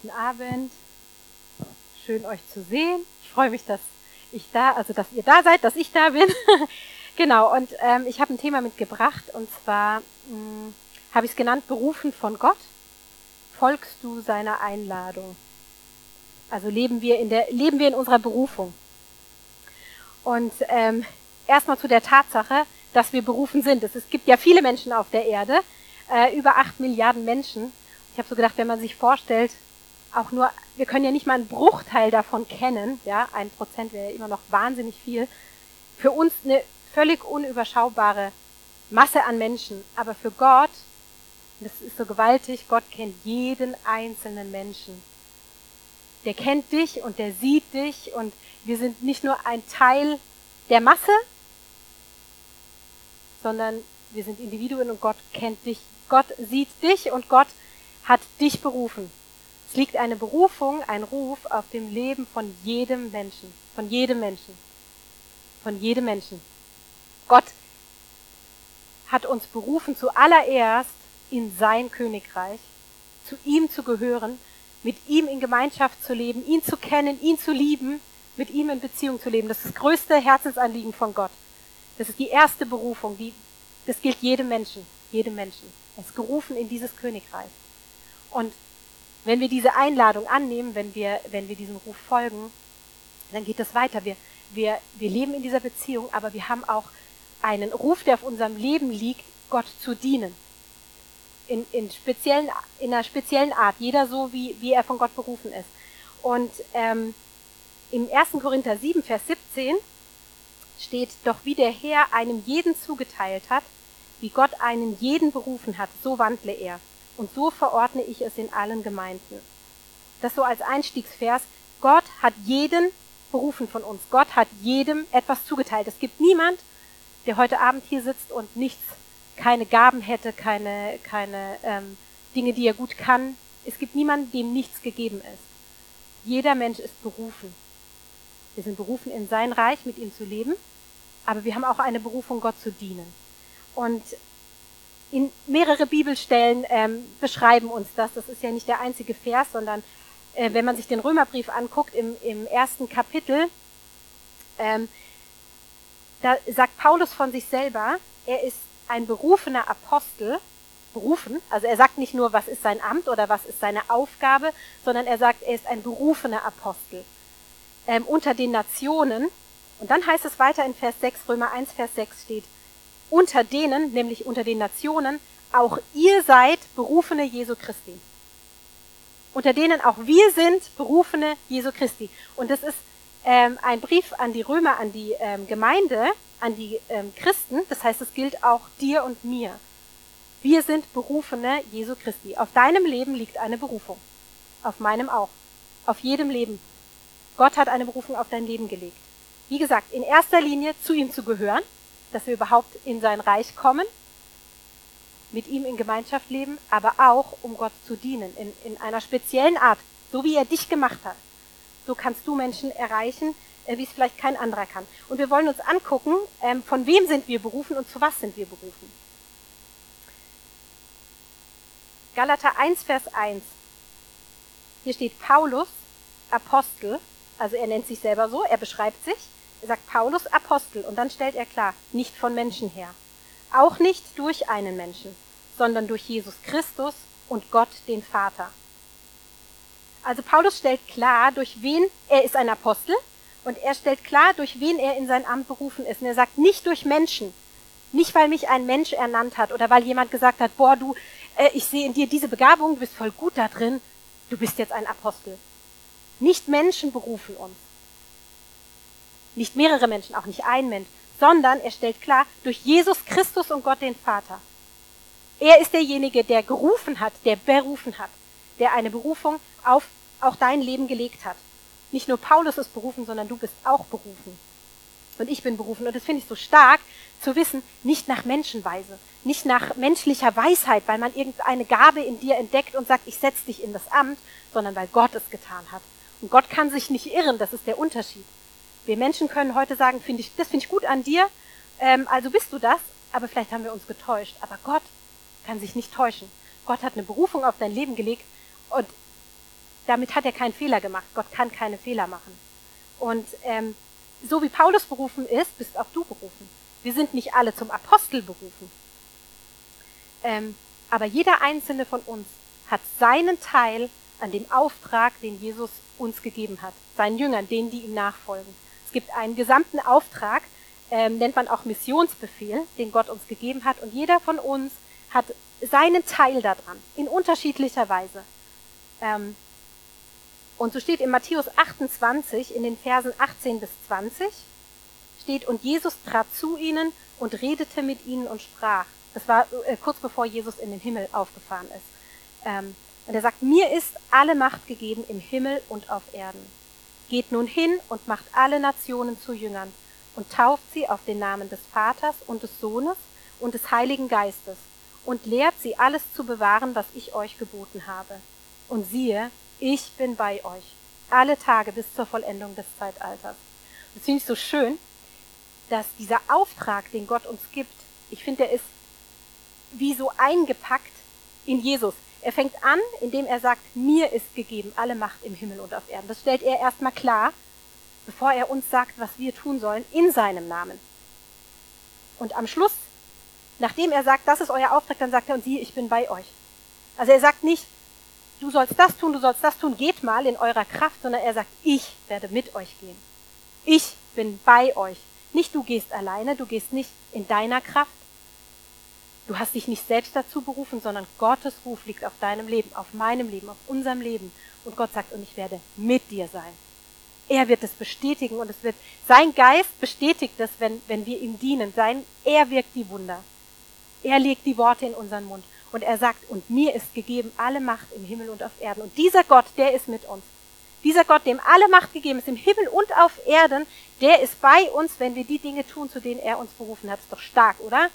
Guten Abend. Schön euch zu sehen. Ich freue mich, dass ich da, also dass ihr da seid, dass ich da bin. genau, und ähm, ich habe ein Thema mitgebracht und zwar hm, habe ich es genannt, berufen von Gott. Folgst du seiner Einladung? Also leben wir in der, leben wir in unserer Berufung. Und ähm, erstmal zu der Tatsache, dass wir berufen sind. Es, es gibt ja viele Menschen auf der Erde, äh, über acht Milliarden Menschen. Ich habe so gedacht, wenn man sich vorstellt, auch nur, wir können ja nicht mal einen Bruchteil davon kennen, ja, ein Prozent wäre ja immer noch wahnsinnig viel. Für uns eine völlig unüberschaubare Masse an Menschen, aber für Gott, das ist so gewaltig, Gott kennt jeden einzelnen Menschen. Der kennt dich und der sieht dich und wir sind nicht nur ein Teil der Masse, sondern wir sind Individuen und Gott kennt dich. Gott sieht dich und Gott hat dich berufen. Es liegt eine Berufung, ein Ruf auf dem Leben von jedem Menschen, von jedem Menschen, von jedem Menschen. Gott hat uns berufen zuallererst in sein Königreich, zu ihm zu gehören, mit ihm in Gemeinschaft zu leben, ihn zu kennen, ihn zu lieben, mit ihm in Beziehung zu leben. Das ist das größte Herzensanliegen von Gott. Das ist die erste Berufung, die, das gilt jedem Menschen, jedem Menschen. Er ist gerufen in dieses Königreich. Und wenn wir diese Einladung annehmen, wenn wir, wenn wir diesem Ruf folgen, dann geht es weiter. Wir, wir, wir leben in dieser Beziehung, aber wir haben auch einen Ruf, der auf unserem Leben liegt, Gott zu dienen. In, in, speziellen, in einer speziellen Art, jeder so, wie, wie er von Gott berufen ist. Und ähm, im 1. Korinther 7, Vers 17 steht, doch wie der Herr einem jeden zugeteilt hat, wie Gott einen jeden berufen hat, so wandle er. Und so verordne ich es in allen Gemeinden. Das so als Einstiegsvers. Gott hat jeden berufen von uns. Gott hat jedem etwas zugeteilt. Es gibt niemand, der heute Abend hier sitzt und nichts, keine Gaben hätte, keine, keine ähm, Dinge, die er gut kann. Es gibt niemanden, dem nichts gegeben ist. Jeder Mensch ist berufen. Wir sind berufen, in sein Reich mit ihm zu leben, aber wir haben auch eine Berufung, Gott zu dienen. Und in mehrere Bibelstellen ähm, beschreiben uns das. Das ist ja nicht der einzige Vers, sondern äh, wenn man sich den Römerbrief anguckt, im, im ersten Kapitel, ähm, da sagt Paulus von sich selber, er ist ein berufener Apostel, berufen, also er sagt nicht nur, was ist sein Amt oder was ist seine Aufgabe, sondern er sagt, er ist ein berufener Apostel ähm, unter den Nationen. Und dann heißt es weiter in Vers 6, Römer 1, Vers 6 steht, unter denen, nämlich unter den Nationen, auch ihr seid berufene Jesu Christi. Unter denen auch wir sind berufene Jesu Christi. Und das ist ähm, ein Brief an die Römer, an die ähm, Gemeinde, an die ähm, Christen. Das heißt, es gilt auch dir und mir. Wir sind berufene Jesu Christi. Auf deinem Leben liegt eine Berufung. Auf meinem auch. Auf jedem Leben. Gott hat eine Berufung auf dein Leben gelegt. Wie gesagt, in erster Linie zu ihm zu gehören, dass wir überhaupt in sein Reich kommen, mit ihm in Gemeinschaft leben, aber auch um Gott zu dienen, in, in einer speziellen Art, so wie er dich gemacht hat. So kannst du Menschen erreichen, äh, wie es vielleicht kein anderer kann. Und wir wollen uns angucken, ähm, von wem sind wir berufen und zu was sind wir berufen. Galater 1, Vers 1. Hier steht Paulus, Apostel, also er nennt sich selber so, er beschreibt sich. Sagt Paulus Apostel und dann stellt er klar, nicht von Menschen her. Auch nicht durch einen Menschen, sondern durch Jesus Christus und Gott den Vater. Also Paulus stellt klar, durch wen er ist ein Apostel und er stellt klar, durch wen er in sein Amt berufen ist. Und er sagt nicht durch Menschen, nicht weil mich ein Mensch ernannt hat oder weil jemand gesagt hat, boah, du, äh, ich sehe in dir diese Begabung, du bist voll gut da drin, du bist jetzt ein Apostel. Nicht Menschen berufen uns. Nicht mehrere Menschen, auch nicht ein Mensch, sondern er stellt klar, durch Jesus Christus und Gott den Vater. Er ist derjenige, der gerufen hat, der berufen hat, der eine Berufung auf auch dein Leben gelegt hat. Nicht nur Paulus ist berufen, sondern du bist auch berufen. Und ich bin berufen. Und das finde ich so stark zu wissen, nicht nach Menschenweise, nicht nach menschlicher Weisheit, weil man irgendeine Gabe in dir entdeckt und sagt, ich setze dich in das Amt, sondern weil Gott es getan hat. Und Gott kann sich nicht irren, das ist der Unterschied. Wir Menschen können heute sagen, finde ich, das finde ich gut an dir, ähm, also bist du das, aber vielleicht haben wir uns getäuscht. Aber Gott kann sich nicht täuschen. Gott hat eine Berufung auf dein Leben gelegt und damit hat er keinen Fehler gemacht. Gott kann keine Fehler machen. Und ähm, so wie Paulus berufen ist, bist auch du berufen. Wir sind nicht alle zum Apostel berufen. Ähm, aber jeder einzelne von uns hat seinen Teil an dem Auftrag, den Jesus uns gegeben hat, seinen Jüngern, denen, die ihm nachfolgen. Es gibt einen gesamten Auftrag, ähm, nennt man auch Missionsbefehl, den Gott uns gegeben hat. Und jeder von uns hat seinen Teil daran, in unterschiedlicher Weise. Ähm, und so steht in Matthäus 28 in den Versen 18 bis 20, steht, und Jesus trat zu ihnen und redete mit ihnen und sprach. Das war äh, kurz bevor Jesus in den Himmel aufgefahren ist. Ähm, und er sagt, mir ist alle Macht gegeben im Himmel und auf Erden. Geht nun hin und macht alle Nationen zu Jüngern und tauft sie auf den Namen des Vaters und des Sohnes und des Heiligen Geistes und lehrt sie alles zu bewahren, was ich euch geboten habe. Und siehe, ich bin bei euch alle Tage bis zur Vollendung des Zeitalters. Das finde ich so schön, dass dieser Auftrag, den Gott uns gibt, ich finde, der ist wie so eingepackt in Jesus. Er fängt an, indem er sagt, mir ist gegeben alle Macht im Himmel und auf Erden. Das stellt er erstmal klar bevor er uns sagt, was wir tun sollen, in seinem Namen. Und am Schluss, nachdem er sagt, das ist euer Auftrag, dann sagt er, und siehe, ich bin bei euch. Also er sagt nicht, du sollst das tun, du sollst das tun, geht mal in eurer Kraft, sondern er sagt, ich werde mit euch gehen. Ich bin bei euch. Nicht du gehst alleine, du gehst nicht in deiner Kraft. Du hast dich nicht selbst dazu berufen, sondern Gottes Ruf liegt auf deinem Leben, auf meinem Leben, auf unserem Leben. Und Gott sagt, und ich werde mit dir sein. Er wird es bestätigen und es wird, sein Geist bestätigt es, wenn, wenn wir ihm dienen. Sein, er wirkt die Wunder. Er legt die Worte in unseren Mund. Und er sagt, und mir ist gegeben alle Macht im Himmel und auf Erden. Und dieser Gott, der ist mit uns. Dieser Gott, dem alle Macht gegeben ist im Himmel und auf Erden, der ist bei uns, wenn wir die Dinge tun, zu denen er uns berufen hat. Ist doch stark, oder?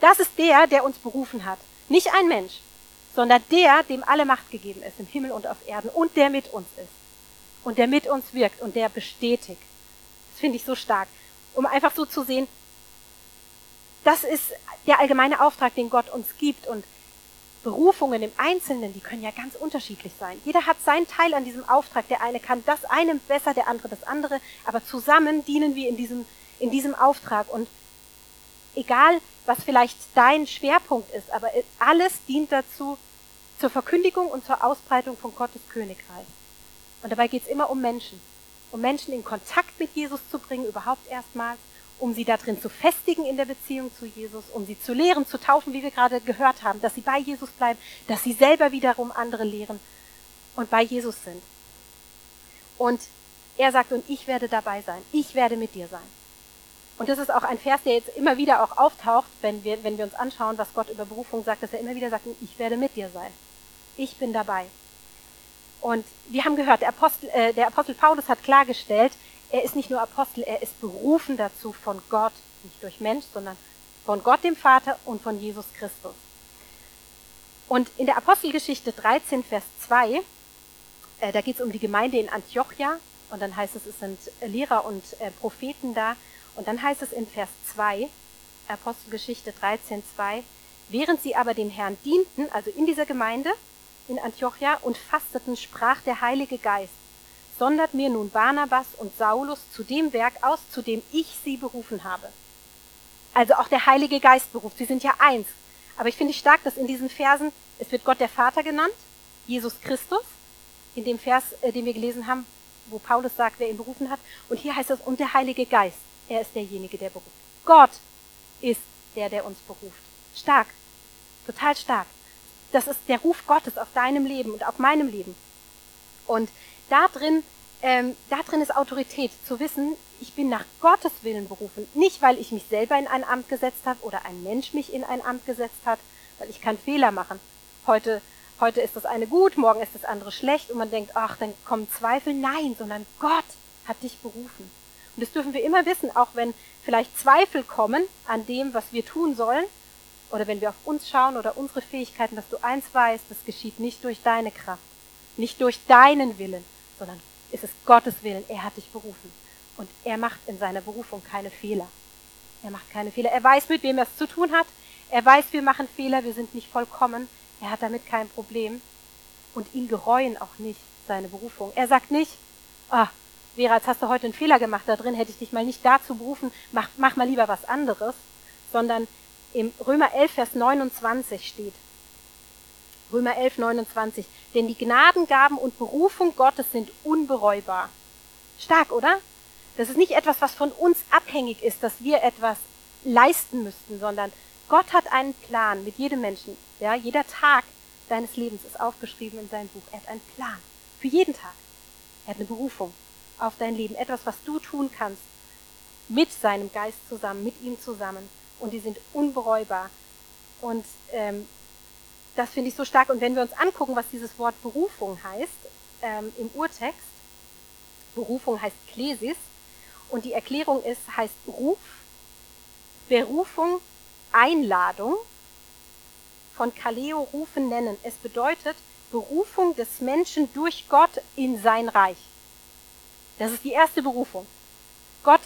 Das ist der, der uns berufen hat. Nicht ein Mensch, sondern der, dem alle Macht gegeben ist im Himmel und auf Erden und der mit uns ist und der mit uns wirkt und der bestätigt. Das finde ich so stark. Um einfach so zu sehen, das ist der allgemeine Auftrag, den Gott uns gibt und Berufungen im Einzelnen, die können ja ganz unterschiedlich sein. Jeder hat seinen Teil an diesem Auftrag. Der eine kann das eine besser, der andere das andere, aber zusammen dienen wir in diesem, in diesem Auftrag. Und egal, was vielleicht dein Schwerpunkt ist, aber alles dient dazu, zur Verkündigung und zur Ausbreitung von Gottes Königreich. Und dabei geht es immer um Menschen. Um Menschen in Kontakt mit Jesus zu bringen, überhaupt erstmals, um sie da drin zu festigen in der Beziehung zu Jesus, um sie zu lehren, zu taufen, wie wir gerade gehört haben, dass sie bei Jesus bleiben, dass sie selber wiederum andere lehren und bei Jesus sind. Und er sagt, und ich werde dabei sein, ich werde mit dir sein. Und das ist auch ein Vers, der jetzt immer wieder auch auftaucht, wenn wir, wenn wir uns anschauen, was Gott über Berufung sagt, dass er immer wieder sagt, ich werde mit dir sein. Ich bin dabei. Und wir haben gehört, der Apostel, äh, der Apostel Paulus hat klargestellt, er ist nicht nur Apostel, er ist berufen dazu von Gott, nicht durch Mensch, sondern von Gott dem Vater und von Jesus Christus. Und in der Apostelgeschichte 13, Vers 2, äh, da geht es um die Gemeinde in Antiochia und dann heißt es, es sind Lehrer und äh, Propheten da. Und dann heißt es in Vers 2, Apostelgeschichte 13, 2, während sie aber dem Herrn dienten, also in dieser Gemeinde, in Antiochia und fasteten, sprach der Heilige Geist, sondert mir nun Barnabas und Saulus zu dem Werk aus, zu dem ich sie berufen habe. Also auch der Heilige Geist beruft. Sie sind ja eins. Aber ich finde stark, dass in diesen Versen, es wird Gott der Vater genannt, Jesus Christus, in dem Vers, äh, den wir gelesen haben, wo Paulus sagt, wer ihn berufen hat. Und hier heißt es, und der Heilige Geist, er ist derjenige, der beruft. Gott ist der, der uns beruft. Stark. Total stark. Das ist der Ruf Gottes auf deinem Leben und auf meinem Leben. Und da drin, ähm, da drin ist Autorität, zu wissen, ich bin nach Gottes Willen berufen. Nicht, weil ich mich selber in ein Amt gesetzt habe oder ein Mensch mich in ein Amt gesetzt hat, weil ich kann Fehler machen. Heute, heute ist das eine gut, morgen ist das andere schlecht und man denkt, ach, dann kommen Zweifel. Nein, sondern Gott hat dich berufen. Und das dürfen wir immer wissen, auch wenn vielleicht Zweifel kommen an dem, was wir tun sollen, oder wenn wir auf uns schauen oder unsere Fähigkeiten, dass du eins weißt, das geschieht nicht durch deine Kraft, nicht durch deinen Willen, sondern es ist Gottes Willen. Er hat dich berufen. Und er macht in seiner Berufung keine Fehler. Er macht keine Fehler. Er weiß, mit wem er es zu tun hat. Er weiß, wir machen Fehler, wir sind nicht vollkommen. Er hat damit kein Problem. Und ihn gereuen auch nicht deine Berufung. Er sagt nicht, ah, Vera, jetzt hast du heute einen Fehler gemacht, da drin hätte ich dich mal nicht dazu berufen, mach, mach mal lieber was anderes, sondern im Römer 11, Vers 29 steht, Römer 11, 29, denn die Gnadengaben und Berufung Gottes sind unbereubar. Stark, oder? Das ist nicht etwas, was von uns abhängig ist, dass wir etwas leisten müssten, sondern Gott hat einen Plan mit jedem Menschen. Ja, jeder Tag deines Lebens ist aufgeschrieben in seinem Buch. Er hat einen Plan für jeden Tag. Er hat eine Berufung auf dein Leben, etwas, was du tun kannst mit seinem Geist zusammen, mit ihm zusammen. Und die sind unbereubar. Und ähm, das finde ich so stark. Und wenn wir uns angucken, was dieses Wort Berufung heißt, ähm, im Urtext, Berufung heißt Klesis, und die Erklärung ist, heißt Ruf, Berufung, Einladung, von Kaleo rufen nennen. Es bedeutet Berufung des Menschen durch Gott in sein Reich. Das ist die erste Berufung. Gott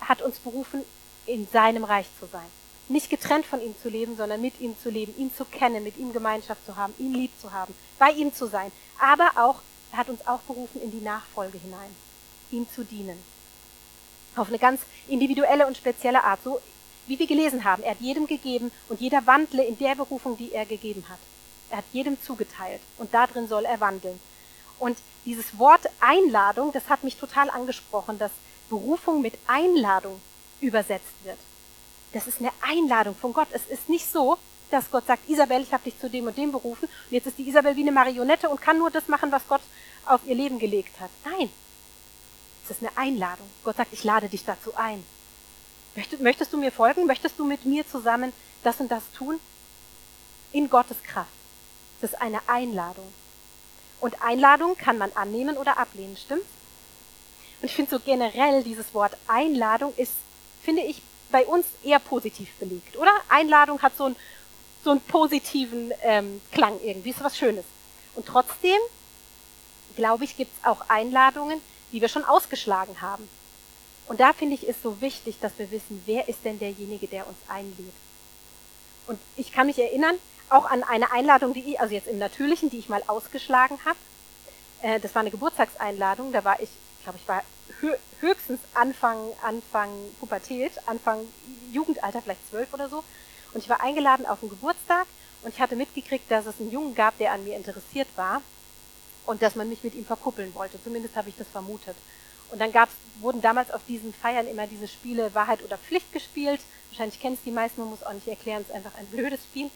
hat uns berufen, in seinem Reich zu sein. Nicht getrennt von ihm zu leben, sondern mit ihm zu leben, ihn zu kennen, mit ihm Gemeinschaft zu haben, ihn lieb zu haben, bei ihm zu sein. Aber auch, er hat uns auch berufen in die Nachfolge hinein, ihm zu dienen. Auf eine ganz individuelle und spezielle Art. So wie wir gelesen haben, er hat jedem gegeben und jeder wandle in der Berufung, die er gegeben hat. Er hat jedem zugeteilt und darin soll er wandeln. Und dieses Wort Einladung, das hat mich total angesprochen, dass Berufung mit Einladung übersetzt wird. Das ist eine Einladung von Gott. Es ist nicht so, dass Gott sagt, Isabel, ich habe dich zu dem und dem berufen und jetzt ist die Isabel wie eine Marionette und kann nur das machen, was Gott auf ihr Leben gelegt hat. Nein, es ist eine Einladung. Gott sagt, ich lade dich dazu ein. Möchtest, du mir folgen? Möchtest du mit mir zusammen das und das tun? In Gottes Kraft. Das ist eine Einladung. Und Einladung kann man annehmen oder ablehnen, stimmt? Und ich finde so generell dieses Wort Einladung ist, finde ich, bei uns eher positiv belegt, oder? Einladung hat so einen, so einen positiven ähm, Klang irgendwie, ist was Schönes. Und trotzdem, glaube ich, gibt es auch Einladungen, die wir schon ausgeschlagen haben. Und da finde ich es so wichtig, dass wir wissen, wer ist denn derjenige, der uns einlädt. Und ich kann mich erinnern, auch an eine Einladung, die ich, also jetzt im Natürlichen, die ich mal ausgeschlagen habe. Äh, das war eine Geburtstagseinladung, da war ich, glaube ich, war höchstens Anfang, Anfang Pubertät, Anfang Jugendalter, vielleicht zwölf oder so. Und ich war eingeladen auf einen Geburtstag und ich hatte mitgekriegt, dass es einen Jungen gab, der an mir interessiert war und dass man mich mit ihm verkuppeln wollte. Zumindest habe ich das vermutet. Und dann gab's, wurden damals auf diesen Feiern immer diese Spiele Wahrheit oder Pflicht gespielt. Wahrscheinlich kennst die meisten, man muss auch nicht erklären, es ist einfach ein blödes Spiel.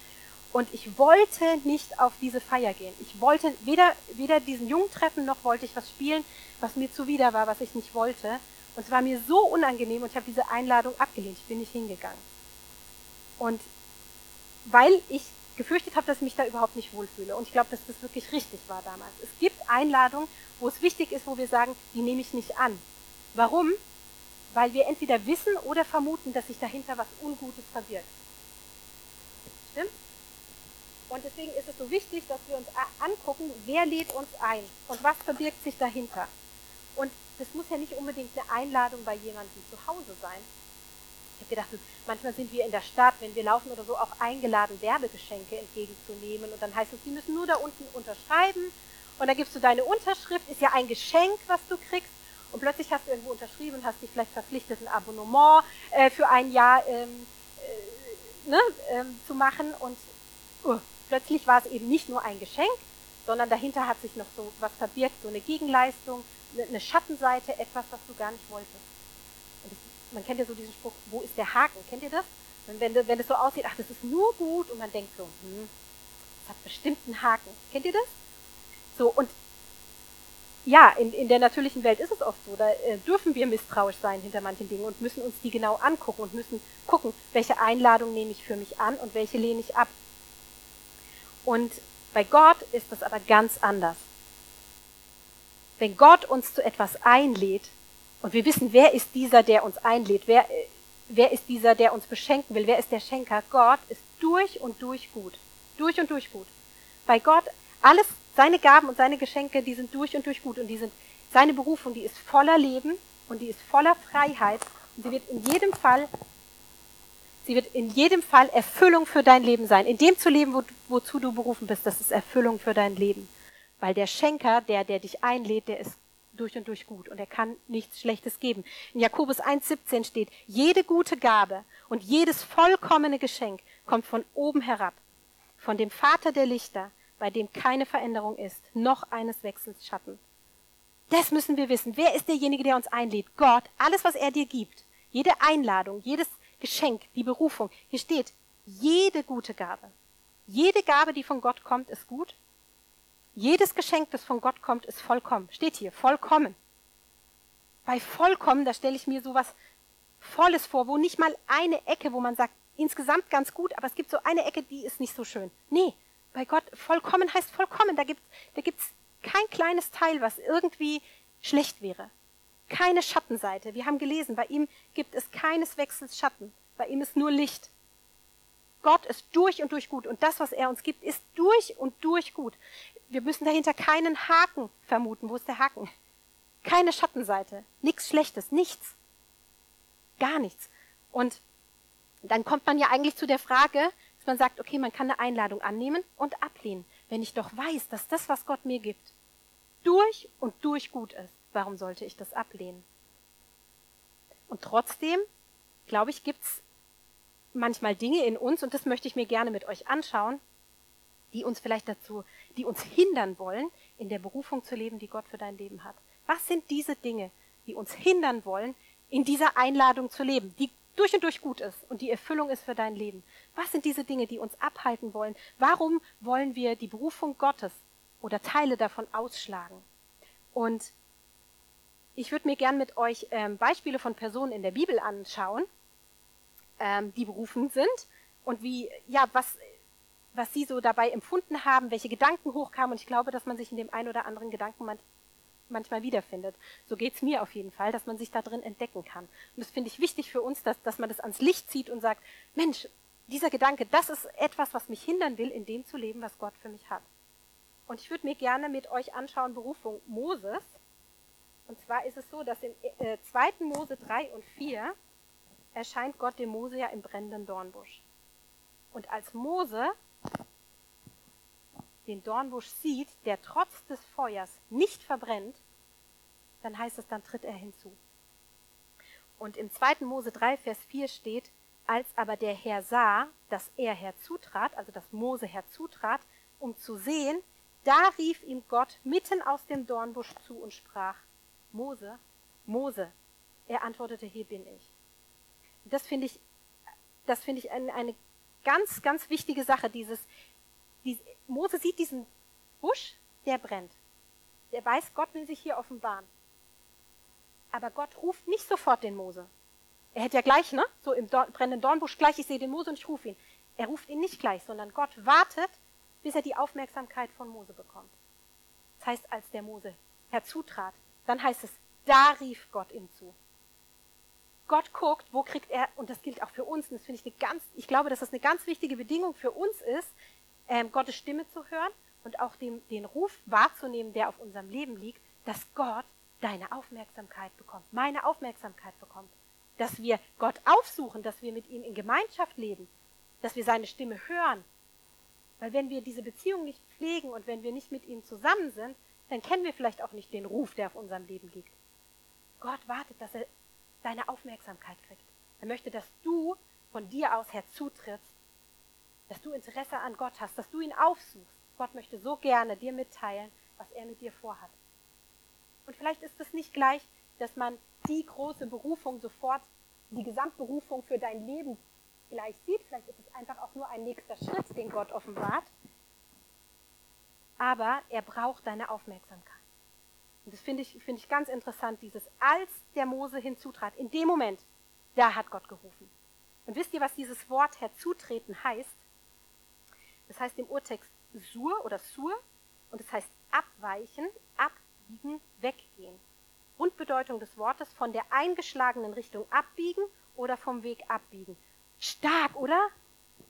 Und ich wollte nicht auf diese Feier gehen. Ich wollte weder, weder diesen Jungen treffen, noch wollte ich was spielen, was mir zuwider war, was ich nicht wollte. Und es war mir so unangenehm und ich habe diese Einladung abgelehnt. Ich bin nicht hingegangen. Und weil ich gefürchtet habe, dass ich mich da überhaupt nicht wohlfühle. Und ich glaube, dass das wirklich richtig war damals. Es gibt Einladungen, wo es wichtig ist, wo wir sagen, die nehme ich nicht an. Warum? Weil wir entweder wissen oder vermuten, dass sich dahinter was Ungutes verbirgt. Und deswegen ist es so wichtig, dass wir uns angucken, wer lädt uns ein und was verbirgt sich dahinter. Und das muss ja nicht unbedingt eine Einladung bei jemandem zu Hause sein. Ich habe gedacht, manchmal sind wir in der Stadt, wenn wir laufen oder so, auch eingeladen, Werbegeschenke entgegenzunehmen. Und dann heißt es, die müssen nur da unten unterschreiben und da gibst du deine Unterschrift, ist ja ein Geschenk, was du kriegst. Und plötzlich hast du irgendwo unterschrieben und hast dich vielleicht verpflichtet, ein Abonnement äh, für ein Jahr ähm, äh, ne, ähm, zu machen. Und uh, plötzlich war es eben nicht nur ein Geschenk, sondern dahinter hat sich noch so was verbirgt, so eine Gegenleistung, eine Schattenseite, etwas, was du gar nicht wolltest. Und das, man kennt ja so diesen Spruch, wo ist der Haken? Kennt ihr das? Und wenn, wenn es so aussieht, ach, das ist nur gut und man denkt so, hm, das hat bestimmt einen Haken. Kennt ihr das? So, und ja, in, in der natürlichen Welt ist es oft so, da äh, dürfen wir misstrauisch sein hinter manchen Dingen und müssen uns die genau angucken und müssen gucken, welche Einladung nehme ich für mich an und welche lehne ich ab. Und bei Gott ist das aber ganz anders. Wenn Gott uns zu etwas einlädt und wir wissen, wer ist dieser, der uns einlädt, wer, äh, wer ist dieser, der uns beschenken will, wer ist der Schenker, Gott ist durch und durch gut. Durch und durch gut. Bei Gott alles seine Gaben und seine Geschenke, die sind durch und durch gut und die sind, seine Berufung, die ist voller Leben und die ist voller Freiheit und sie wird in jedem Fall, sie wird in jedem Fall Erfüllung für dein Leben sein. In dem zu leben, wo, wozu du berufen bist, das ist Erfüllung für dein Leben. Weil der Schenker, der, der dich einlädt, der ist durch und durch gut und er kann nichts Schlechtes geben. In Jakobus 1,17 steht, jede gute Gabe und jedes vollkommene Geschenk kommt von oben herab, von dem Vater der Lichter, bei dem keine Veränderung ist, noch eines Wechsels Schatten. Das müssen wir wissen. Wer ist derjenige, der uns einlädt? Gott, alles, was er dir gibt, jede Einladung, jedes Geschenk, die Berufung. Hier steht, jede gute Gabe. Jede Gabe, die von Gott kommt, ist gut. Jedes Geschenk, das von Gott kommt, ist vollkommen. Steht hier, vollkommen. Bei vollkommen, da stelle ich mir sowas Volles vor, wo nicht mal eine Ecke, wo man sagt, insgesamt ganz gut, aber es gibt so eine Ecke, die ist nicht so schön. Nee, bei Gott vollkommen heißt vollkommen. Da gibt da gibt's kein kleines Teil, was irgendwie schlecht wäre. Keine Schattenseite. Wir haben gelesen, bei ihm gibt es keines Wechsels Schatten. Bei ihm ist nur Licht. Gott ist durch und durch gut. Und das, was er uns gibt, ist durch und durch gut. Wir müssen dahinter keinen Haken vermuten. Wo ist der Haken? Keine Schattenseite. Nichts Schlechtes. Nichts. Gar nichts. Und dann kommt man ja eigentlich zu der Frage, dass man sagt, okay, man kann eine Einladung annehmen und ablehnen. Wenn ich doch weiß, dass das, was Gott mir gibt, durch und durch gut ist, warum sollte ich das ablehnen? Und trotzdem, glaube ich, gibt's manchmal Dinge in uns, und das möchte ich mir gerne mit euch anschauen, die uns vielleicht dazu, die uns hindern wollen, in der Berufung zu leben, die Gott für dein Leben hat. Was sind diese Dinge, die uns hindern wollen, in dieser Einladung zu leben, die durch und durch gut ist und die Erfüllung ist für dein Leben? Was sind diese Dinge, die uns abhalten wollen? Warum wollen wir die Berufung Gottes oder Teile davon ausschlagen? Und ich würde mir gern mit euch ähm, Beispiele von Personen in der Bibel anschauen, ähm, die berufen sind und wie, ja, was, was sie so dabei empfunden haben, welche Gedanken hochkamen. Und ich glaube, dass man sich in dem einen oder anderen Gedanken man, manchmal wiederfindet. So geht's mir auf jeden Fall, dass man sich da drin entdecken kann. Und das finde ich wichtig für uns, dass, dass man das ans Licht zieht und sagt, Mensch, dieser Gedanke, das ist etwas, was mich hindern will, in dem zu leben, was Gott für mich hat. Und ich würde mir gerne mit euch anschauen, Berufung Moses. Und zwar ist es so, dass in äh, 2. Mose 3 und 4 erscheint Gott dem Mose ja im brennenden Dornbusch. Und als Mose den Dornbusch sieht, der trotz des Feuers nicht verbrennt, dann heißt es, dann tritt er hinzu. Und im 2. Mose 3, Vers 4 steht, als aber der Herr sah, dass er herzutrat, also dass Mose herzutrat, um zu sehen, da rief ihm Gott mitten aus dem Dornbusch zu und sprach, Mose, Mose. Er antwortete, hier bin ich. Das finde ich, das finde ich eine, eine ganz, ganz wichtige Sache, dieses, dieses, Mose sieht diesen Busch, der brennt. Der weiß, Gott will sich hier offenbaren. Aber Gott ruft nicht sofort den Mose. Er hätte ja gleich, ne, so im Dorn, brennenden Dornbusch gleich, ich sehe den Mose und ich rufe ihn. Er ruft ihn nicht gleich, sondern Gott wartet, bis er die Aufmerksamkeit von Mose bekommt. Das heißt, als der Mose herzutrat, dann heißt es, da rief Gott ihm zu. Gott guckt, wo kriegt er, und das gilt auch für uns, und das finde ich eine ganz, ich glaube, dass das eine ganz wichtige Bedingung für uns ist, ähm, Gottes Stimme zu hören und auch dem, den Ruf wahrzunehmen, der auf unserem Leben liegt, dass Gott deine Aufmerksamkeit bekommt, meine Aufmerksamkeit bekommt. Dass wir Gott aufsuchen, dass wir mit ihm in Gemeinschaft leben, dass wir seine Stimme hören. Weil wenn wir diese Beziehung nicht pflegen und wenn wir nicht mit ihm zusammen sind, dann kennen wir vielleicht auch nicht den Ruf, der auf unserem Leben liegt. Gott wartet, dass er deine Aufmerksamkeit kriegt. Er möchte, dass du von dir aus herzutrittst dass du Interesse an Gott hast, dass du ihn aufsuchst. Gott möchte so gerne dir mitteilen, was er mit dir vorhat. Und vielleicht ist es nicht gleich, dass man die große Berufung sofort, die Gesamtberufung für dein Leben gleich sieht. Vielleicht ist es einfach auch nur ein nächster Schritt, den Gott offenbart. Aber er braucht deine Aufmerksamkeit. Und das finde ich, finde ich ganz interessant, dieses, als der Mose hinzutrat, in dem Moment, da hat Gott gerufen. Und wisst ihr, was dieses Wort herzutreten heißt? Das heißt im Urtext sur oder sur und das heißt abweichen, abbiegen, weggehen. Grundbedeutung des Wortes von der eingeschlagenen Richtung abbiegen oder vom Weg abbiegen. Stark, oder?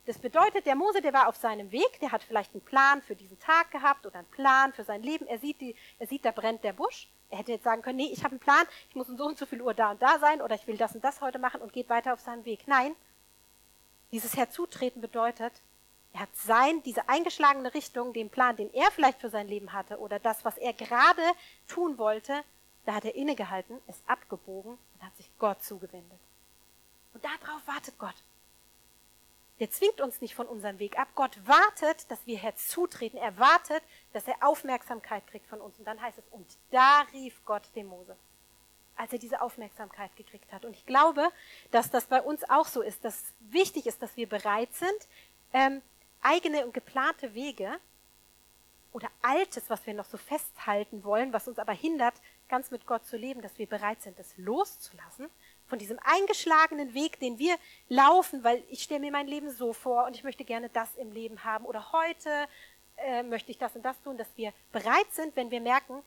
Das bedeutet, der Mose, der war auf seinem Weg, der hat vielleicht einen Plan für diesen Tag gehabt oder einen Plan für sein Leben. Er sieht, die, er sieht, da brennt der Busch. Er hätte jetzt sagen können, nee, ich habe einen Plan, ich muss um so und so viel Uhr da und da sein oder ich will das und das heute machen und geht weiter auf seinem Weg. Nein, dieses Herzutreten bedeutet, Er hat sein, diese eingeschlagene Richtung, den Plan, den er vielleicht für sein Leben hatte oder das, was er gerade tun wollte, da hat er innegehalten, ist abgebogen und hat sich Gott zugewendet. Und darauf wartet Gott. Der zwingt uns nicht von unserem Weg ab. Gott wartet, dass wir herzutreten. Er wartet, dass er Aufmerksamkeit kriegt von uns. Und dann heißt es, und da rief Gott dem Mose, als er diese Aufmerksamkeit gekriegt hat. Und ich glaube, dass das bei uns auch so ist, dass wichtig ist, dass wir bereit sind, ähm, eigene und geplante Wege oder Altes, was wir noch so festhalten wollen, was uns aber hindert, ganz mit Gott zu leben, dass wir bereit sind, das loszulassen von diesem eingeschlagenen Weg, den wir laufen, weil ich stelle mir mein Leben so vor und ich möchte gerne das im Leben haben. Oder heute äh, möchte ich das und das tun, dass wir bereit sind, wenn wir merken,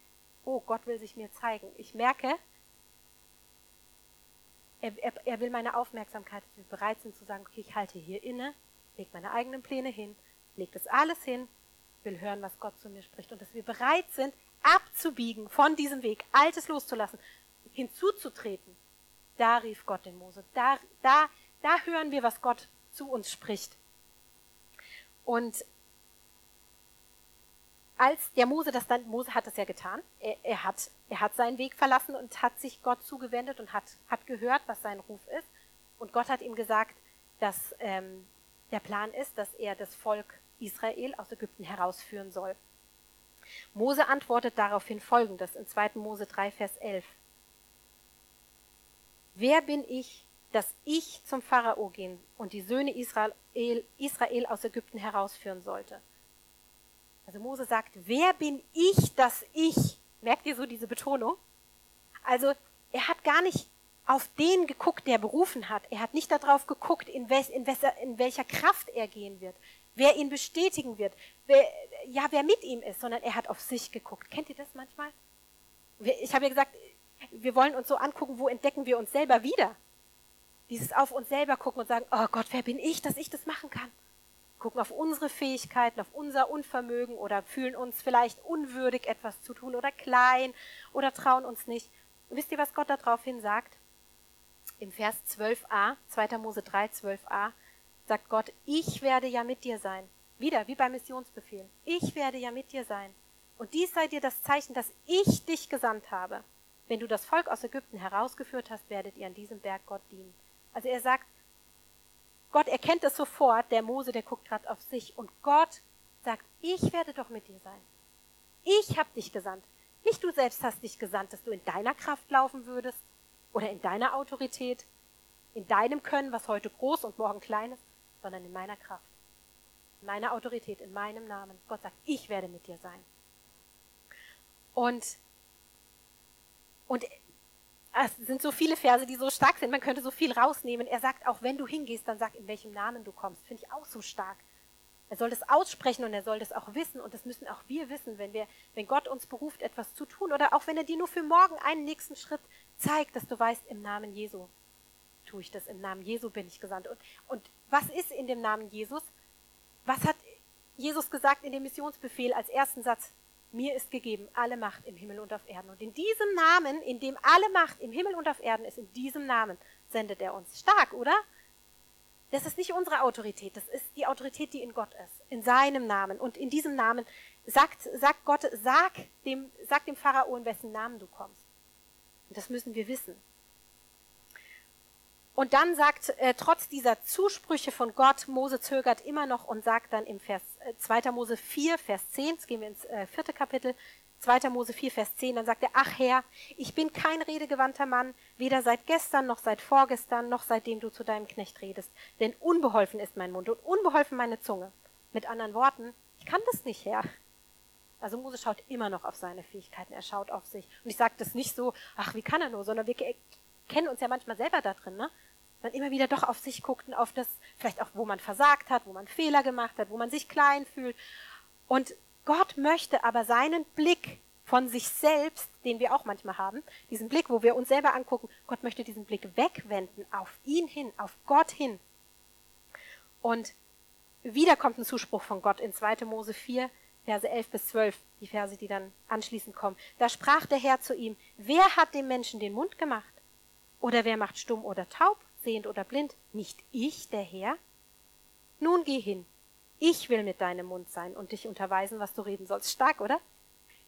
oh, Gott will sich mir zeigen. Ich merke, er, er, er will meine Aufmerksamkeit, dass wir bereit sind zu sagen, okay, ich halte hier inne, leg meine eigenen Pläne hin, leg das alles hin, will hören, was Gott zu mir spricht. Und dass wir bereit sind, abzubiegen von diesem Weg, Altes loszulassen, hinzuzutreten da rief Gott den Mose. Da, da, da hören wir, was Gott zu uns spricht. Und als der Mose das dann, Mose hat das ja getan, er, er, hat, er hat seinen Weg verlassen und hat sich Gott zugewendet und hat, hat gehört, was sein Ruf ist. Und Gott hat ihm gesagt, dass ähm, der Plan ist, dass er das Volk Israel aus Ägypten herausführen soll. Mose antwortet daraufhin folgendes in 2. Mose 3, Vers 11. Wer bin ich, dass ich zum Pharao gehen und die Söhne Israel, Israel aus Ägypten herausführen sollte? Also Mose sagt, wer bin ich, dass ich? Merkt ihr so diese Betonung? Also er hat gar nicht auf den geguckt, der berufen hat. Er hat nicht darauf geguckt, in, wel, in, welcher, in welcher Kraft er gehen wird, wer ihn bestätigen wird, wer, ja, wer mit ihm ist, sondern er hat auf sich geguckt. Kennt ihr das manchmal? Ich habe ja gesagt, wir wollen uns so angucken, wo entdecken wir uns selber wieder. Dieses auf uns selber gucken und sagen, oh Gott, wer bin ich, dass ich das machen kann? Gucken auf unsere Fähigkeiten, auf unser Unvermögen oder fühlen uns vielleicht unwürdig, etwas zu tun oder klein oder trauen uns nicht. Und wisst ihr, was Gott daraufhin sagt? Im Vers 12a, 2. Mose 3, 12a, sagt Gott, ich werde ja mit dir sein. Wieder, wie beim Missionsbefehl. Ich werde ja mit dir sein. Und dies sei dir das Zeichen, dass ich dich gesandt habe. Wenn du das Volk aus Ägypten herausgeführt hast, werdet ihr an diesem Berg Gott dienen. Also er sagt, Gott erkennt es sofort, der Mose, der guckt gerade auf sich und Gott sagt, ich werde doch mit dir sein. Ich habe dich gesandt. Nicht du selbst hast dich gesandt, dass du in deiner Kraft laufen würdest oder in deiner Autorität, in deinem Können, was heute groß und morgen klein ist, sondern in meiner Kraft, in meiner Autorität, in meinem Namen. Gott sagt, ich werde mit dir sein. Und und es sind so viele Verse, die so stark sind, man könnte so viel rausnehmen. Er sagt, auch wenn du hingehst, dann sag, in welchem Namen du kommst. Finde ich auch so stark. Er soll das aussprechen und er soll das auch wissen und das müssen auch wir wissen, wenn wir, wenn Gott uns beruft, etwas zu tun oder auch wenn er dir nur für morgen einen nächsten Schritt zeigt, dass du weißt, im Namen Jesu tue ich das, im Namen Jesu bin ich gesandt. Und, und was ist in dem Namen Jesus? Was hat Jesus gesagt in dem Missionsbefehl als ersten Satz? Mir ist gegeben alle Macht im Himmel und auf Erden. Und in diesem Namen, in dem alle Macht im Himmel und auf Erden ist, in diesem Namen sendet er uns. Stark, oder? Das ist nicht unsere Autorität, das ist die Autorität, die in Gott ist, in seinem Namen. Und in diesem Namen sagt, sagt Gott, sag dem, sag dem Pharao, in wessen Namen du kommst. Und das müssen wir wissen. Und dann sagt, äh, trotz dieser Zusprüche von Gott, Mose zögert immer noch und sagt dann im Vers äh, 2. Mose 4, Vers 10, jetzt gehen wir ins äh, vierte Kapitel, 2. Mose 4, Vers 10, dann sagt er, ach Herr, ich bin kein redegewandter Mann, weder seit gestern noch seit vorgestern noch seitdem du zu deinem Knecht redest, denn unbeholfen ist mein Mund und unbeholfen meine Zunge. Mit anderen Worten, ich kann das nicht, Herr. Also Mose schaut immer noch auf seine Fähigkeiten, er schaut auf sich. Und ich sage das nicht so, ach, wie kann er nur, sondern wir kennen uns ja manchmal selber da drin, ne? Man immer wieder doch auf sich guckt und auf das, vielleicht auch, wo man versagt hat, wo man Fehler gemacht hat, wo man sich klein fühlt. Und Gott möchte aber seinen Blick von sich selbst, den wir auch manchmal haben, diesen Blick, wo wir uns selber angucken, Gott möchte diesen Blick wegwenden, auf ihn hin, auf Gott hin. Und wieder kommt ein Zuspruch von Gott in 2. Mose 4, Verse 11 bis 12, die Verse, die dann anschließend kommen. Da sprach der Herr zu ihm, wer hat dem Menschen den Mund gemacht? Oder wer macht stumm oder taub, sehend oder blind? Nicht ich, der Herr? Nun geh hin. Ich will mit deinem Mund sein und dich unterweisen, was du reden sollst. Stark, oder?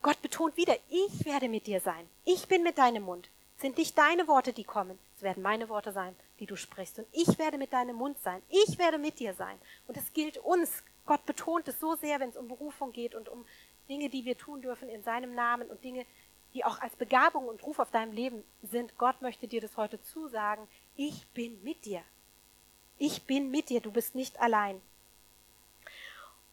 Gott betont wieder, ich werde mit dir sein. Ich bin mit deinem Mund. Sind nicht deine Worte, die kommen. Es werden meine Worte sein, die du sprichst. Und ich werde mit deinem Mund sein. Ich werde mit dir sein. Und es gilt uns. Gott betont es so sehr, wenn es um Berufung geht und um Dinge, die wir tun dürfen in seinem Namen und Dinge, die auch als Begabung und Ruf auf deinem Leben sind. Gott möchte dir das heute zusagen. Ich bin mit dir. Ich bin mit dir. Du bist nicht allein.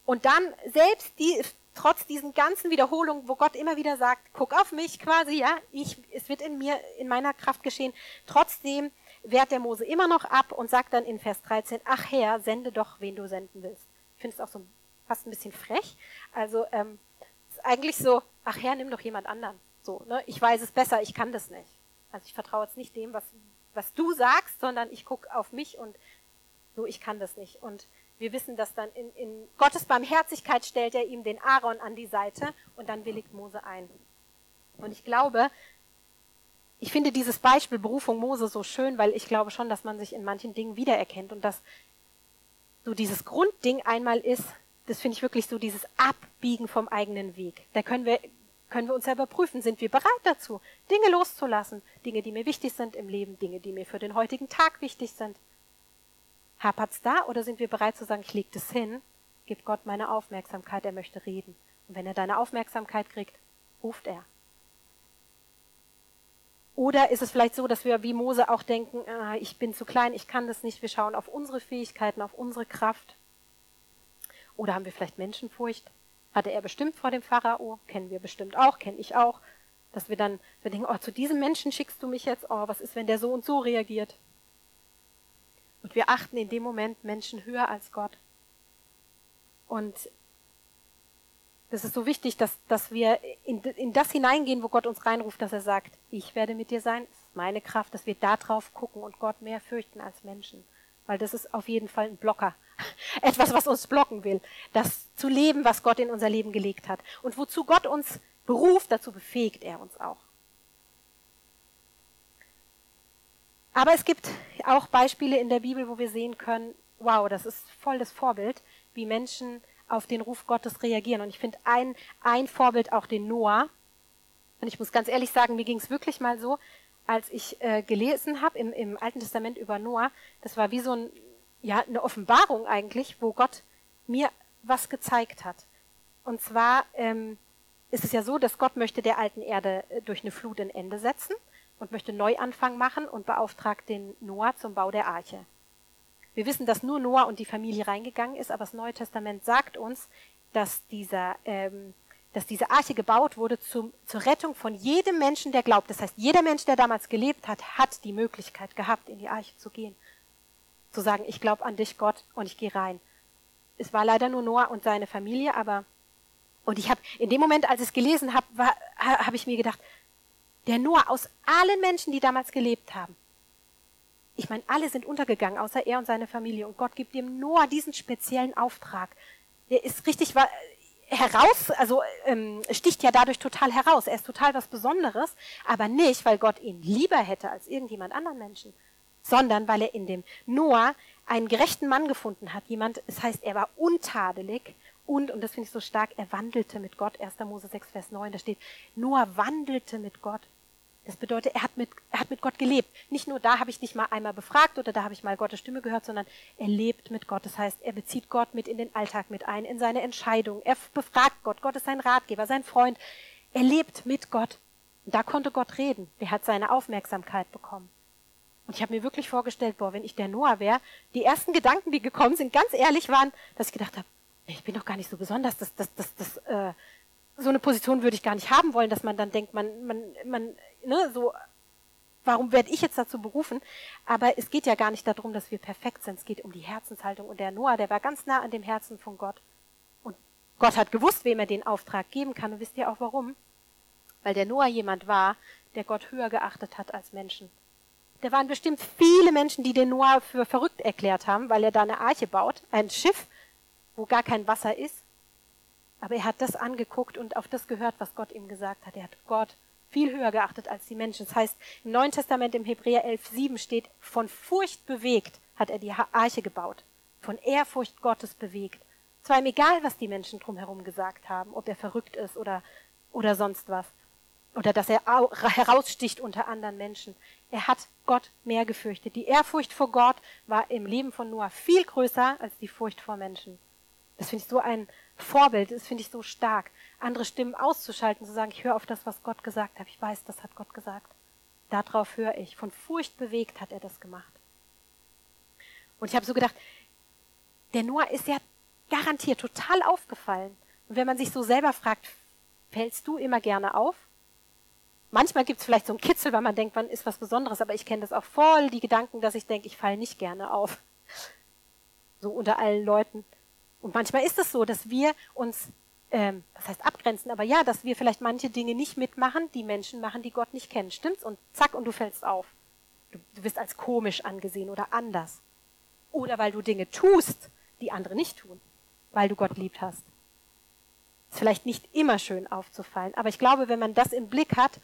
Und dann selbst die, trotz diesen ganzen Wiederholungen, wo Gott immer wieder sagt, guck auf mich quasi, ja, ich, es wird in mir, in meiner Kraft geschehen. Trotzdem wehrt der Mose immer noch ab und sagt dann in Vers 13, ach Herr, sende doch, wen du senden willst. Ich finde es auch so fast ein bisschen frech. Also, ähm, ist eigentlich so, ach Herr, nimm doch jemand anderen. So, ne? Ich weiß es besser, ich kann das nicht. Also ich vertraue jetzt nicht dem, was, was du sagst, sondern ich gucke auf mich und so, ich kann das nicht. Und wir wissen, dass dann in, in Gottes Barmherzigkeit stellt er ihm den Aaron an die Seite und dann willigt Mose ein. Und ich glaube, ich finde dieses Beispiel Berufung Mose so schön, weil ich glaube schon, dass man sich in manchen Dingen wiedererkennt und dass so dieses Grundding einmal ist, das finde ich wirklich so dieses Abbiegen vom eigenen Weg. Da können wir können wir uns selber prüfen, sind wir bereit dazu, Dinge loszulassen, Dinge, die mir wichtig sind im Leben, Dinge, die mir für den heutigen Tag wichtig sind. Hapert's da oder sind wir bereit zu sagen, ich leg das hin, gib Gott meine Aufmerksamkeit, er möchte reden. Und wenn er deine Aufmerksamkeit kriegt, ruft er. Oder ist es vielleicht so, dass wir wie Mose auch denken, ah, ich bin zu klein, ich kann das nicht, wir schauen auf unsere Fähigkeiten, auf unsere Kraft. Oder haben wir vielleicht Menschenfurcht? Hatte er bestimmt vor dem Pharao, kennen wir bestimmt auch, kenne ich auch, dass wir dann wir denken, oh, zu diesem Menschen schickst du mich jetzt, oh, was ist, wenn der so und so reagiert? Und wir achten in dem Moment Menschen höher als Gott. Und das ist so wichtig, dass, dass wir in, in das hineingehen, wo Gott uns reinruft, dass er sagt, ich werde mit dir sein, das ist meine Kraft, dass wir da drauf gucken und Gott mehr fürchten als Menschen. Weil das ist auf jeden Fall ein Blocker. Etwas, was uns blocken will. Das zu leben, was Gott in unser Leben gelegt hat. Und wozu Gott uns beruft, dazu befähigt er uns auch. Aber es gibt auch Beispiele in der Bibel, wo wir sehen können, wow, das ist voll das Vorbild, wie Menschen auf den Ruf Gottes reagieren. Und ich finde ein, ein Vorbild auch den Noah. Und ich muss ganz ehrlich sagen, mir ging es wirklich mal so, als ich äh, gelesen habe im, im Alten Testament über Noah, das war wie so ein, ja, eine Offenbarung eigentlich, wo Gott mir was gezeigt hat. Und zwar ähm, ist es ja so, dass Gott möchte der alten Erde äh, durch eine Flut ein Ende setzen und möchte Neuanfang machen und beauftragt den Noah zum Bau der Arche. Wir wissen, dass nur Noah und die Familie reingegangen ist, aber das Neue Testament sagt uns, dass dieser ähm, dass diese Arche gebaut wurde zum, zur Rettung von jedem Menschen, der glaubt. Das heißt, jeder Mensch, der damals gelebt hat, hat die Möglichkeit gehabt, in die Arche zu gehen. Zu sagen, ich glaube an dich, Gott, und ich gehe rein. Es war leider nur Noah und seine Familie, aber und ich habe in dem Moment, als ich es gelesen habe, habe ich mir gedacht, der Noah aus allen Menschen, die damals gelebt haben, ich meine, alle sind untergegangen, außer er und seine Familie. Und Gott gibt dem Noah diesen speziellen Auftrag. Der ist richtig, heraus, also ähm, sticht ja dadurch total heraus. Er ist total was Besonderes, aber nicht, weil Gott ihn lieber hätte als irgendjemand anderen Menschen, sondern weil er in dem Noah einen gerechten Mann gefunden hat. Jemand, es das heißt, er war untadelig und, und das finde ich so stark, er wandelte mit Gott. 1. Mose 6, Vers 9, da steht, Noah wandelte mit Gott. Das bedeutet, er hat mit, er hat mit Gott gelebt. Nicht nur da habe ich dich mal einmal befragt oder da habe ich mal Gottes Stimme gehört, sondern er lebt mit Gott. Das heißt, er bezieht Gott mit in den Alltag mit ein, in seine Entscheidung. Er befragt Gott. Gott ist sein Ratgeber, sein Freund. Er lebt mit Gott. Da konnte Gott reden. Der hat seine Aufmerksamkeit bekommen. Und ich habe mir wirklich vorgestellt, boah, wenn ich der Noah wäre, die ersten Gedanken, die gekommen sind, ganz ehrlich waren, dass ich gedacht habe, ich bin doch gar nicht so besonders, das, das, das, das, äh, so eine Position würde ich gar nicht haben wollen, dass man dann denkt, man, man, man, ne, so, warum werde ich jetzt dazu berufen? Aber es geht ja gar nicht darum, dass wir perfekt sind. Es geht um die Herzenshaltung. Und der Noah, der war ganz nah an dem Herzen von Gott. Und Gott hat gewusst, wem er den Auftrag geben kann. Und wisst ihr auch warum? Weil der Noah jemand war, der Gott höher geachtet hat als Menschen. Da waren bestimmt viele Menschen, die den Noah für verrückt erklärt haben, weil er da eine Arche baut, ein Schiff, wo gar kein Wasser ist. Aber er hat das angeguckt und auf das gehört, was Gott ihm gesagt hat. Er hat Gott viel höher geachtet als die Menschen. Das heißt, im Neuen Testament im Hebräer 11.7 steht, von Furcht bewegt hat er die Arche gebaut. Von Ehrfurcht Gottes bewegt Es war ihm egal, was die Menschen drumherum gesagt haben, ob er verrückt ist oder, oder sonst was. Oder dass er heraussticht unter anderen Menschen. Er hat Gott mehr gefürchtet. Die Ehrfurcht vor Gott war im Leben von Noah viel größer als die Furcht vor Menschen. Das finde ich so ein Vorbild, das finde ich so stark. Andere Stimmen auszuschalten, zu sagen, ich höre auf das, was Gott gesagt hat. Ich weiß, das hat Gott gesagt. Darauf höre ich. Von Furcht bewegt hat er das gemacht. Und ich habe so gedacht, der Noah ist ja garantiert total aufgefallen. Und wenn man sich so selber fragt, fällst du immer gerne auf? Manchmal gibt es vielleicht so einen Kitzel, weil man denkt, man ist was Besonderes, aber ich kenne das auch voll, die Gedanken, dass ich denke, ich falle nicht gerne auf. So unter allen Leuten. Und manchmal ist es so, dass wir uns, ähm, das heißt abgrenzen, aber ja, dass wir vielleicht manche Dinge nicht mitmachen, die Menschen machen, die Gott nicht kennen. Stimmt's? Und zack, und du fällst auf. Du, du wirst als komisch angesehen oder anders. Oder weil du Dinge tust, die andere nicht tun, weil du Gott liebt hast. Ist vielleicht nicht immer schön aufzufallen, aber ich glaube, wenn man das im Blick hat,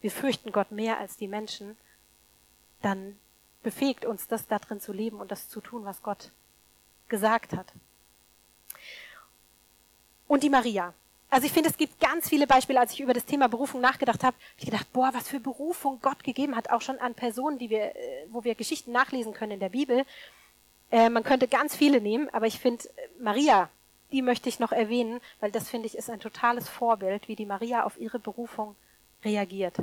wir fürchten Gott mehr als die Menschen, dann befähigt uns das darin zu leben und das zu tun, was Gott gesagt hat. Und die Maria. Also ich finde, es gibt ganz viele Beispiele, als ich über das Thema Berufung nachgedacht habe, habe ich gedacht, boah, was für Berufung Gott gegeben hat, auch schon an Personen, die wir, äh, wo wir Geschichten nachlesen können in der Bibel. Äh, man könnte ganz viele nehmen, aber ich finde, Maria, die möchte ich noch erwähnen, weil das finde ich ist ein totales Vorbild, wie die Maria auf ihre Berufung reagiert.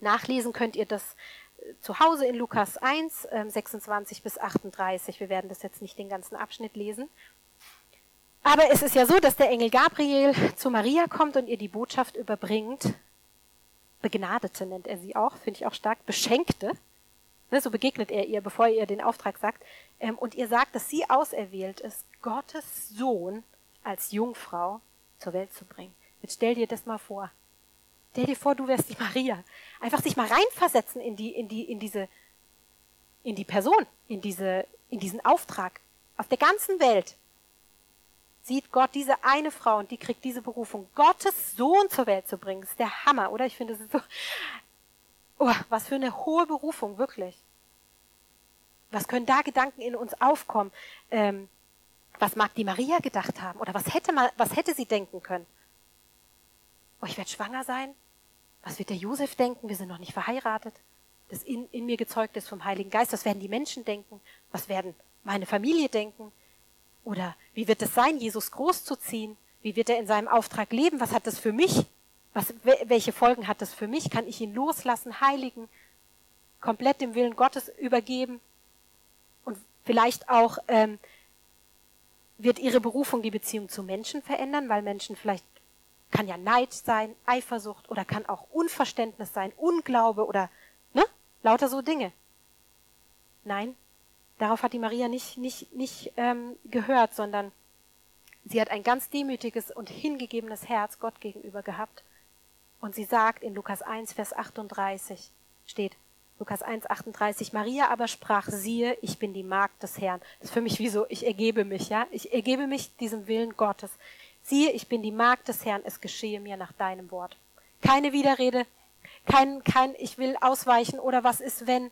Nachlesen könnt ihr das äh, zu Hause in Lukas 1, 26 ähm, bis 38. Wir werden das jetzt nicht den ganzen Abschnitt lesen. Aber es ist ja so, dass der Engel Gabriel zu Maria kommt und ihr die Botschaft überbringt. Begnadete nennt er sie auch, finde ich auch stark. Beschenkte. Ne, so begegnet er ihr, bevor er ihr den Auftrag sagt. Ähm, und ihr sagt, dass sie auserwählt ist, Gottes Sohn als Jungfrau zur Welt zu bringen. Jetzt stell dir das mal vor. Stell dir vor, du wärst die Maria. Einfach sich mal reinversetzen in die, in die, in diese, in die Person, in diese, in diesen Auftrag. Auf der ganzen Welt sieht Gott diese eine Frau und die kriegt diese Berufung, Gottes Sohn zur Welt zu bringen. Das ist der Hammer, oder? Ich finde, das ist so, oh, was für eine hohe Berufung, wirklich. Was können da Gedanken in uns aufkommen? Ähm, was mag die Maria gedacht haben? Oder was hätte man, was hätte sie denken können? Oh, ich werde schwanger sein? Was wird der Josef denken? Wir sind noch nicht verheiratet. Das in, in mir gezeugt ist vom Heiligen Geist. Was werden die Menschen denken? Was werden meine Familie denken? Oder wie wird es sein, Jesus großzuziehen? Wie wird er in seinem Auftrag leben? Was hat das für mich? Was, welche Folgen hat das für mich? Kann ich ihn loslassen, heiligen, komplett dem Willen Gottes übergeben? Und vielleicht auch ähm, wird ihre Berufung die Beziehung zu Menschen verändern, weil Menschen vielleicht kann ja Neid sein, Eifersucht oder kann auch Unverständnis sein, Unglaube oder ne, lauter so Dinge. Nein, Darauf hat die Maria nicht, nicht, nicht ähm, gehört, sondern sie hat ein ganz demütiges und hingegebenes Herz Gott gegenüber gehabt. Und sie sagt in Lukas 1, Vers 38 steht, Lukas 1, 38, Maria aber sprach, siehe, ich bin die Magd des Herrn. Das ist für mich wie so, ich ergebe mich, ja. Ich ergebe mich diesem Willen Gottes. Siehe, ich bin die Magd des Herrn, es geschehe mir nach deinem Wort. Keine Widerrede, kein, kein, ich will ausweichen oder was ist wenn,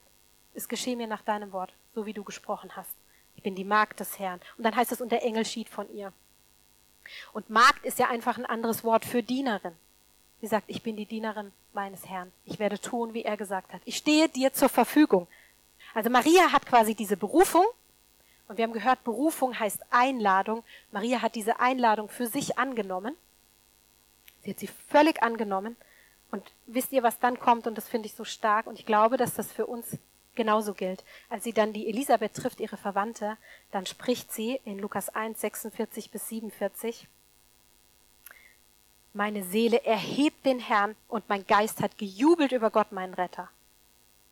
es geschehe mir nach deinem Wort so wie du gesprochen hast. Ich bin die Magd des Herrn. Und dann heißt es, und der Engel schied von ihr. Und Magd ist ja einfach ein anderes Wort für Dienerin. Sie sagt, ich bin die Dienerin meines Herrn. Ich werde tun, wie er gesagt hat. Ich stehe dir zur Verfügung. Also Maria hat quasi diese Berufung. Und wir haben gehört, Berufung heißt Einladung. Maria hat diese Einladung für sich angenommen. Sie hat sie völlig angenommen. Und wisst ihr, was dann kommt? Und das finde ich so stark. Und ich glaube, dass das für uns genauso gilt. Als sie dann die Elisabeth trifft, ihre Verwandte, dann spricht sie in Lukas 1, 46 bis 47, meine Seele erhebt den Herrn und mein Geist hat gejubelt über Gott, meinen Retter.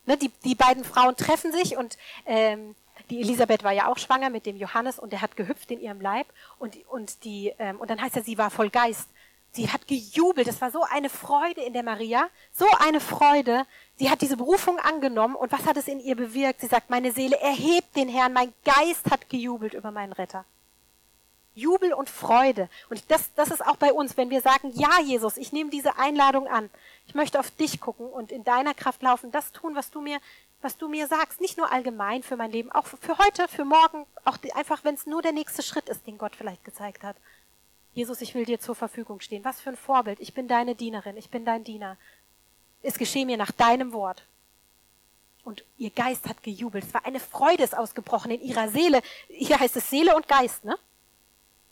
Ne, die, die beiden Frauen treffen sich und ähm, die Elisabeth war ja auch schwanger mit dem Johannes und der hat gehüpft in ihrem Leib und, und, die, ähm, und dann heißt er, sie war voll Geist. Sie hat gejubelt. Es war so eine Freude in der Maria, so eine Freude. Sie hat diese Berufung angenommen und was hat es in ihr bewirkt? Sie sagt, meine Seele erhebt den Herrn, mein Geist hat gejubelt über meinen Retter. Jubel und Freude. Und das, das ist auch bei uns, wenn wir sagen, ja, Jesus, ich nehme diese Einladung an. Ich möchte auf dich gucken und in deiner Kraft laufen, das tun, was du mir, was du mir sagst. Nicht nur allgemein für mein Leben, auch für heute, für morgen, auch einfach, wenn es nur der nächste Schritt ist, den Gott vielleicht gezeigt hat. Jesus, ich will dir zur Verfügung stehen. Was für ein Vorbild. Ich bin deine Dienerin, ich bin dein Diener. Es geschehe mir nach deinem Wort. Und ihr Geist hat gejubelt. Es war eine Freude ist ausgebrochen in ihrer Seele. Hier heißt es Seele und Geist, ne?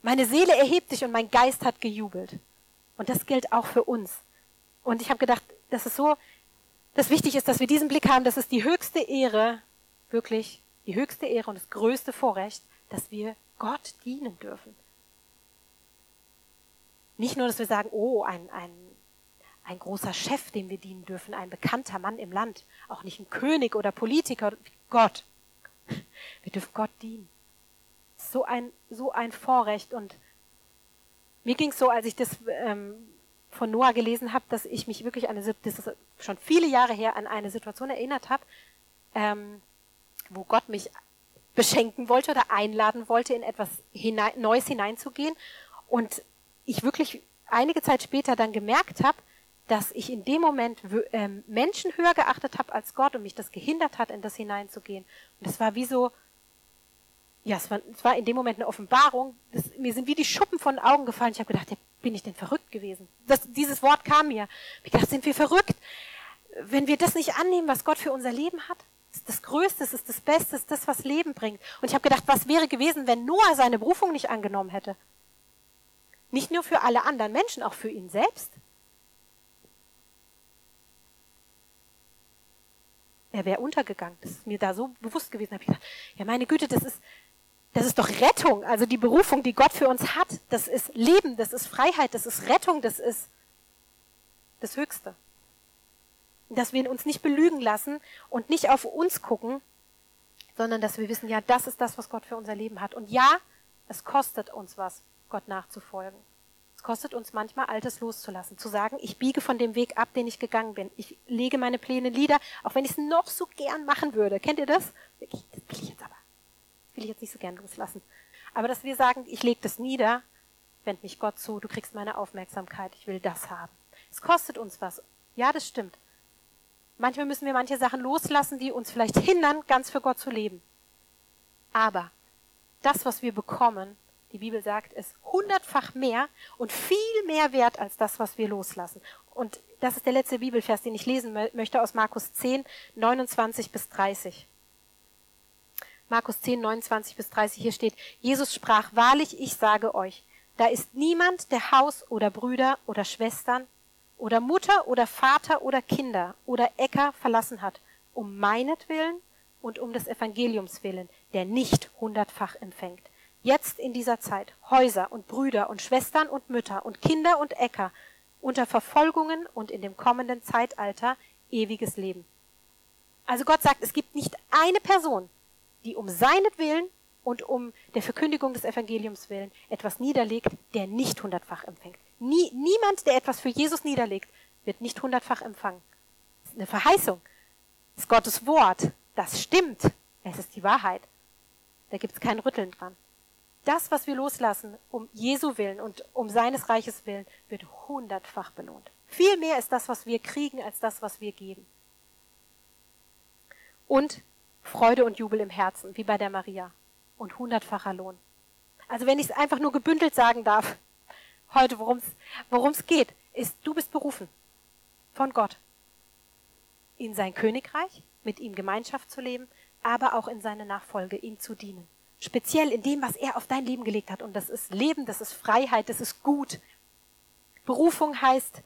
Meine Seele erhebt sich und mein Geist hat gejubelt. Und das gilt auch für uns. Und ich habe gedacht, dass es so, dass wichtig ist, dass wir diesen Blick haben, dass es die höchste Ehre, wirklich die höchste Ehre und das größte Vorrecht, dass wir Gott dienen dürfen. Nicht nur, dass wir sagen, oh, ein, ein, ein großer Chef, dem wir dienen dürfen, ein bekannter Mann im Land, auch nicht ein König oder Politiker, Gott. Wir dürfen Gott dienen so ein, so ein Vorrecht. Und mir ging es so, als ich das ähm, von Noah gelesen habe, dass ich mich wirklich an eine, das ist schon viele Jahre her, an eine Situation erinnert habe, ähm, wo Gott mich beschenken wollte oder einladen wollte, in etwas hinein, Neues hineinzugehen. Und ich wirklich einige Zeit später dann gemerkt habe, dass ich in dem Moment ähm, Menschen höher geachtet habe als Gott und mich das gehindert hat, in das hineinzugehen. Und das war wie so, ja, es war, es war in dem Moment eine Offenbarung. Das, mir sind wie die Schuppen von den Augen gefallen. Ich habe gedacht, ja, bin ich denn verrückt gewesen? Das, dieses Wort kam mir. Ich dachte, sind wir verrückt? Wenn wir das nicht annehmen, was Gott für unser Leben hat, ist das Größte, ist das Beste, ist das, was Leben bringt. Und ich habe gedacht, was wäre gewesen, wenn Noah seine Berufung nicht angenommen hätte? Nicht nur für alle anderen Menschen, auch für ihn selbst. Er wäre untergegangen. Das ist mir da so bewusst gewesen. Da habe ich gedacht, ja meine Güte, das ist, das ist doch Rettung. Also die Berufung, die Gott für uns hat, das ist Leben, das ist Freiheit, das ist Rettung, das ist das Höchste. Dass wir uns nicht belügen lassen und nicht auf uns gucken, sondern dass wir wissen, ja, das ist das, was Gott für unser Leben hat. Und ja, es kostet uns was, Gott nachzufolgen. Es kostet uns manchmal Altes loszulassen, zu sagen, ich biege von dem Weg ab, den ich gegangen bin. Ich lege meine Pläne nieder, auch wenn ich es noch so gern machen würde. Kennt ihr das? Das will ich jetzt aber will ich jetzt nicht so gern loslassen. Aber dass wir sagen, ich lege das nieder, wend mich Gott zu, du kriegst meine Aufmerksamkeit, ich will das haben. Es kostet uns was. Ja, das stimmt. Manchmal müssen wir manche Sachen loslassen, die uns vielleicht hindern, ganz für Gott zu leben. Aber das, was wir bekommen, die Bibel sagt, ist hundertfach mehr und viel mehr wert als das, was wir loslassen. Und das ist der letzte Bibelvers, den ich lesen möchte aus Markus 10, 29 bis 30. Markus 10, 29 bis 30, hier steht, Jesus sprach, wahrlich, ich sage euch, da ist niemand, der Haus oder Brüder oder Schwestern oder Mutter oder Vater oder Kinder oder Äcker verlassen hat, um meinetwillen und um des Evangeliums willen, der nicht hundertfach empfängt. Jetzt in dieser Zeit Häuser und Brüder und Schwestern und Mütter und Kinder und Äcker unter Verfolgungen und in dem kommenden Zeitalter ewiges Leben. Also Gott sagt, es gibt nicht eine Person, die um seinetwillen und um der Verkündigung des Evangeliums willen etwas niederlegt, der nicht hundertfach empfängt. Nie, niemand, der etwas für Jesus niederlegt, wird nicht hundertfach empfangen. Das ist eine Verheißung. Das ist Gottes Wort. Das stimmt. Es ist die Wahrheit. Da gibt es kein Rütteln dran. Das, was wir loslassen, um Jesu willen und um seines Reiches willen, wird hundertfach belohnt. Viel mehr ist das, was wir kriegen, als das, was wir geben. Und Freude und Jubel im Herzen, wie bei der Maria. Und hundertfacher Lohn. Also wenn ich es einfach nur gebündelt sagen darf, heute worum es geht, ist, du bist berufen von Gott in sein Königreich, mit ihm Gemeinschaft zu leben, aber auch in seine Nachfolge, ihm zu dienen. Speziell in dem, was er auf dein Leben gelegt hat. Und das ist Leben, das ist Freiheit, das ist gut. Berufung heißt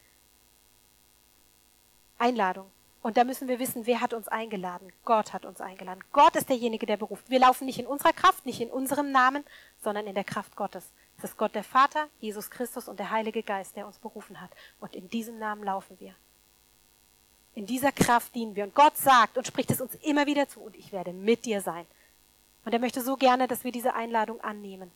Einladung. Und da müssen wir wissen, wer hat uns eingeladen? Gott hat uns eingeladen. Gott ist derjenige, der beruft. Wir laufen nicht in unserer Kraft, nicht in unserem Namen, sondern in der Kraft Gottes. Es ist Gott der Vater, Jesus Christus und der Heilige Geist, der uns berufen hat. Und in diesem Namen laufen wir. In dieser Kraft dienen wir. Und Gott sagt und spricht es uns immer wieder zu, und ich werde mit dir sein. Und er möchte so gerne, dass wir diese Einladung annehmen.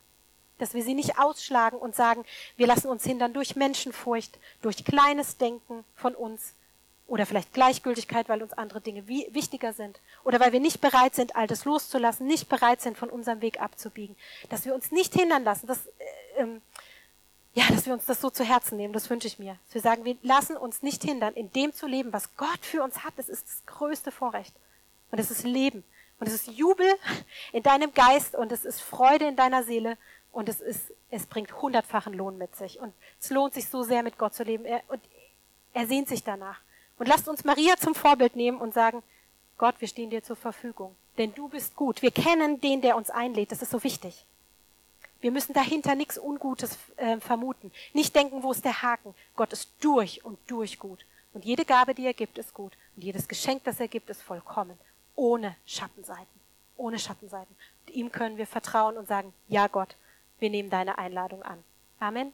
Dass wir sie nicht ausschlagen und sagen, wir lassen uns hindern durch Menschenfurcht, durch kleines Denken von uns, oder vielleicht Gleichgültigkeit, weil uns andere Dinge wichtiger sind. oder weil wir nicht bereit sind, Altes loszulassen, nicht bereit sind, von unserem Weg abzubiegen, dass wir uns nicht hindern lassen, dass, äh, ähm, ja, dass wir uns das so zu Herzen nehmen, das wünsche ich mir. Dass wir sagen, wir lassen uns nicht hindern, in dem zu leben, was Gott für uns hat. Das ist das größte Vorrecht. Und es ist Leben. Und es ist Jubel in deinem Geist und es ist Freude in deiner Seele und es ist, es bringt hundertfachen Lohn mit sich. Und es lohnt sich so sehr, mit Gott zu leben. Er, und er sehnt sich danach. Und lasst uns Maria zum Vorbild nehmen und sagen, Gott, wir stehen dir zur Verfügung. Denn du bist gut. Wir kennen den, der uns einlädt. Das ist so wichtig. Wir müssen dahinter nichts Ungutes äh, vermuten. Nicht denken, wo ist der Haken. Gott ist durch und durch gut. Und jede Gabe, die er gibt, ist gut. Und jedes Geschenk, das er gibt, ist vollkommen. Ohne Schattenseiten. Ohne Schattenseiten. Und ihm können wir vertrauen und sagen, ja Gott, wir nehmen deine Einladung an. Amen.